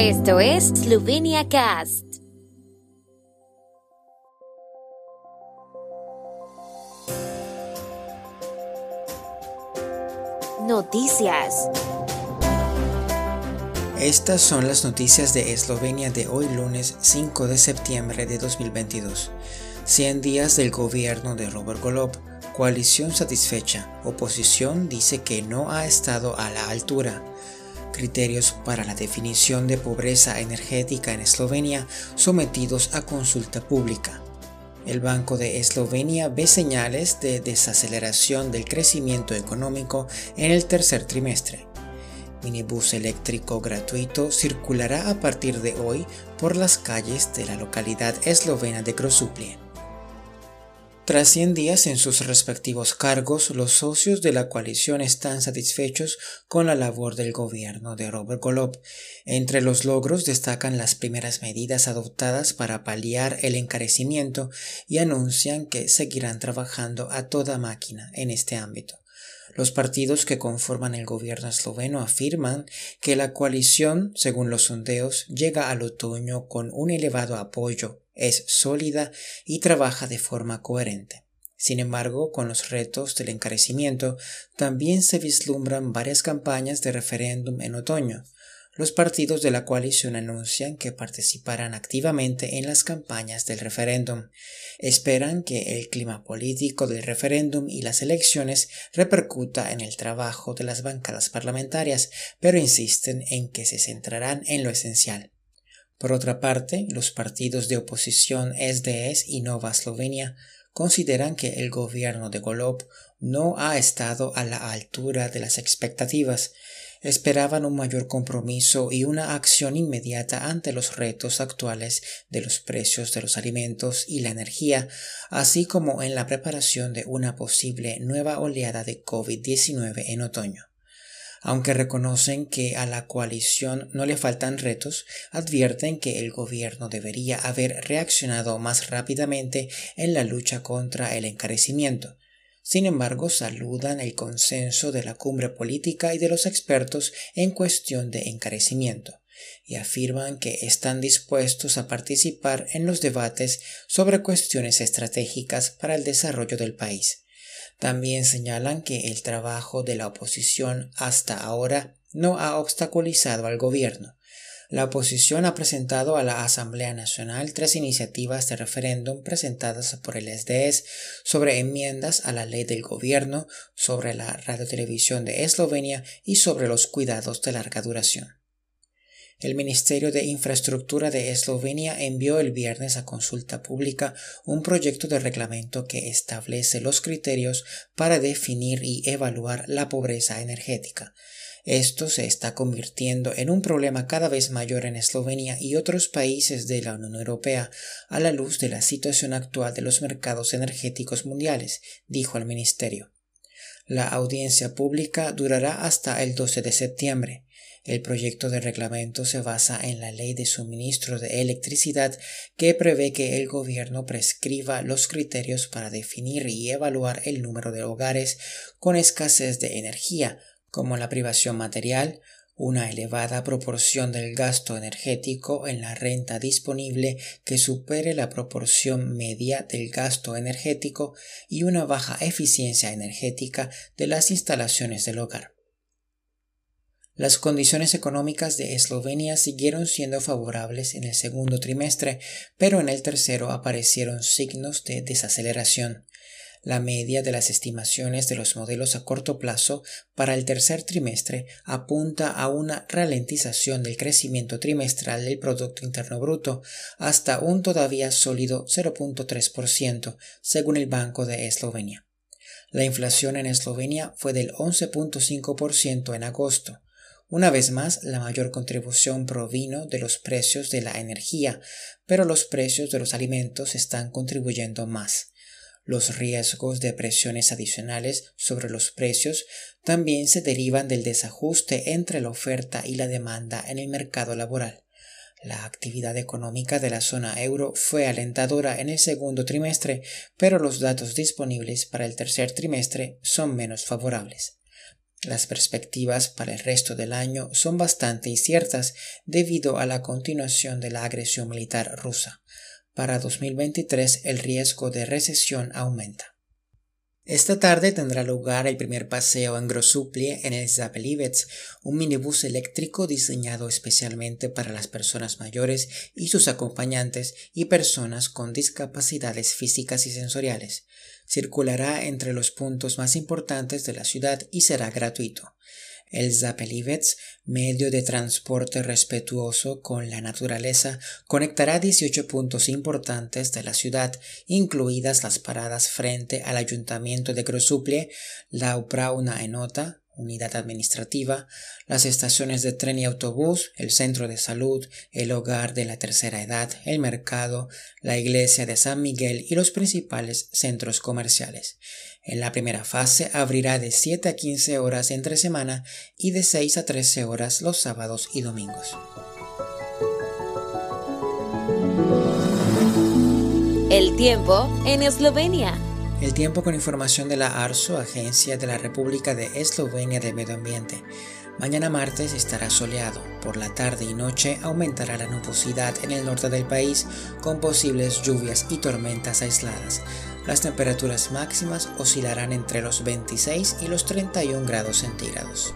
Esto es Slovenia Cast. Noticias. Estas son las noticias de Eslovenia de hoy lunes 5 de septiembre de 2022. 100 días del gobierno de Robert Golob. Coalición satisfecha. Oposición dice que no ha estado a la altura. Criterios para la definición de pobreza energética en Eslovenia sometidos a consulta pública. El Banco de Eslovenia ve señales de desaceleración del crecimiento económico en el tercer trimestre. Minibús eléctrico gratuito circulará a partir de hoy por las calles de la localidad eslovena de Grosuplje. Tras 100 días en sus respectivos cargos, los socios de la coalición están satisfechos con la labor del gobierno de Robert Golob. Entre los logros destacan las primeras medidas adoptadas para paliar el encarecimiento y anuncian que seguirán trabajando a toda máquina en este ámbito. Los partidos que conforman el gobierno esloveno afirman que la coalición, según los sondeos, llega al otoño con un elevado apoyo es sólida y trabaja de forma coherente. Sin embargo, con los retos del encarecimiento, también se vislumbran varias campañas de referéndum en otoño. Los partidos de la coalición anuncian que participarán activamente en las campañas del referéndum. Esperan que el clima político del referéndum y las elecciones repercuta en el trabajo de las bancadas parlamentarias, pero insisten en que se centrarán en lo esencial. Por otra parte, los partidos de oposición SDS y Nova Eslovenia consideran que el gobierno de Golob no ha estado a la altura de las expectativas. Esperaban un mayor compromiso y una acción inmediata ante los retos actuales de los precios de los alimentos y la energía, así como en la preparación de una posible nueva oleada de COVID-19 en otoño. Aunque reconocen que a la coalición no le faltan retos, advierten que el gobierno debería haber reaccionado más rápidamente en la lucha contra el encarecimiento. Sin embargo, saludan el consenso de la cumbre política y de los expertos en cuestión de encarecimiento y afirman que están dispuestos a participar en los debates sobre cuestiones estratégicas para el desarrollo del país. También señalan que el trabajo de la oposición hasta ahora no ha obstaculizado al gobierno. La oposición ha presentado a la Asamblea Nacional tres iniciativas de referéndum presentadas por el SDS sobre enmiendas a la ley del gobierno, sobre la radiotelevisión de Eslovenia y sobre los cuidados de larga duración. El Ministerio de Infraestructura de Eslovenia envió el viernes a consulta pública un proyecto de reglamento que establece los criterios para definir y evaluar la pobreza energética. Esto se está convirtiendo en un problema cada vez mayor en Eslovenia y otros países de la Unión Europea a la luz de la situación actual de los mercados energéticos mundiales, dijo el Ministerio. La audiencia pública durará hasta el 12 de septiembre. El proyecto de reglamento se basa en la ley de suministro de electricidad que prevé que el gobierno prescriba los criterios para definir y evaluar el número de hogares con escasez de energía, como la privación material, una elevada proporción del gasto energético en la renta disponible que supere la proporción media del gasto energético y una baja eficiencia energética de las instalaciones del hogar. Las condiciones económicas de Eslovenia siguieron siendo favorables en el segundo trimestre, pero en el tercero aparecieron signos de desaceleración. La media de las estimaciones de los modelos a corto plazo para el tercer trimestre apunta a una ralentización del crecimiento trimestral del Producto Interno Bruto hasta un todavía sólido 0.3%, según el Banco de Eslovenia. La inflación en Eslovenia fue del 11.5% en agosto, una vez más, la mayor contribución provino de los precios de la energía, pero los precios de los alimentos están contribuyendo más. Los riesgos de presiones adicionales sobre los precios también se derivan del desajuste entre la oferta y la demanda en el mercado laboral. La actividad económica de la zona euro fue alentadora en el segundo trimestre, pero los datos disponibles para el tercer trimestre son menos favorables. Las perspectivas para el resto del año son bastante inciertas debido a la continuación de la agresión militar rusa. Para 2023 el riesgo de recesión aumenta. Esta tarde tendrá lugar el primer paseo en Grossuplie en el Zapelivets, un minibús eléctrico diseñado especialmente para las personas mayores y sus acompañantes y personas con discapacidades físicas y sensoriales. Circulará entre los puntos más importantes de la ciudad y será gratuito. El Zapelivets, medio de transporte respetuoso con la naturaleza, conectará 18 puntos importantes de la ciudad, incluidas las paradas frente al ayuntamiento de Grosuple, la Uprauna Enota, unidad administrativa, las estaciones de tren y autobús, el centro de salud, el hogar de la tercera edad, el mercado, la iglesia de San Miguel y los principales centros comerciales. En la primera fase abrirá de 7 a 15 horas entre semana y de 6 a 13 horas los sábados y domingos. El tiempo en Eslovenia. El tiempo con información de la ARSO, Agencia de la República de Eslovenia de Medio Ambiente. Mañana martes estará soleado. Por la tarde y noche aumentará la nubosidad en el norte del país con posibles lluvias y tormentas aisladas. Las temperaturas máximas oscilarán entre los 26 y los 31 grados centígrados.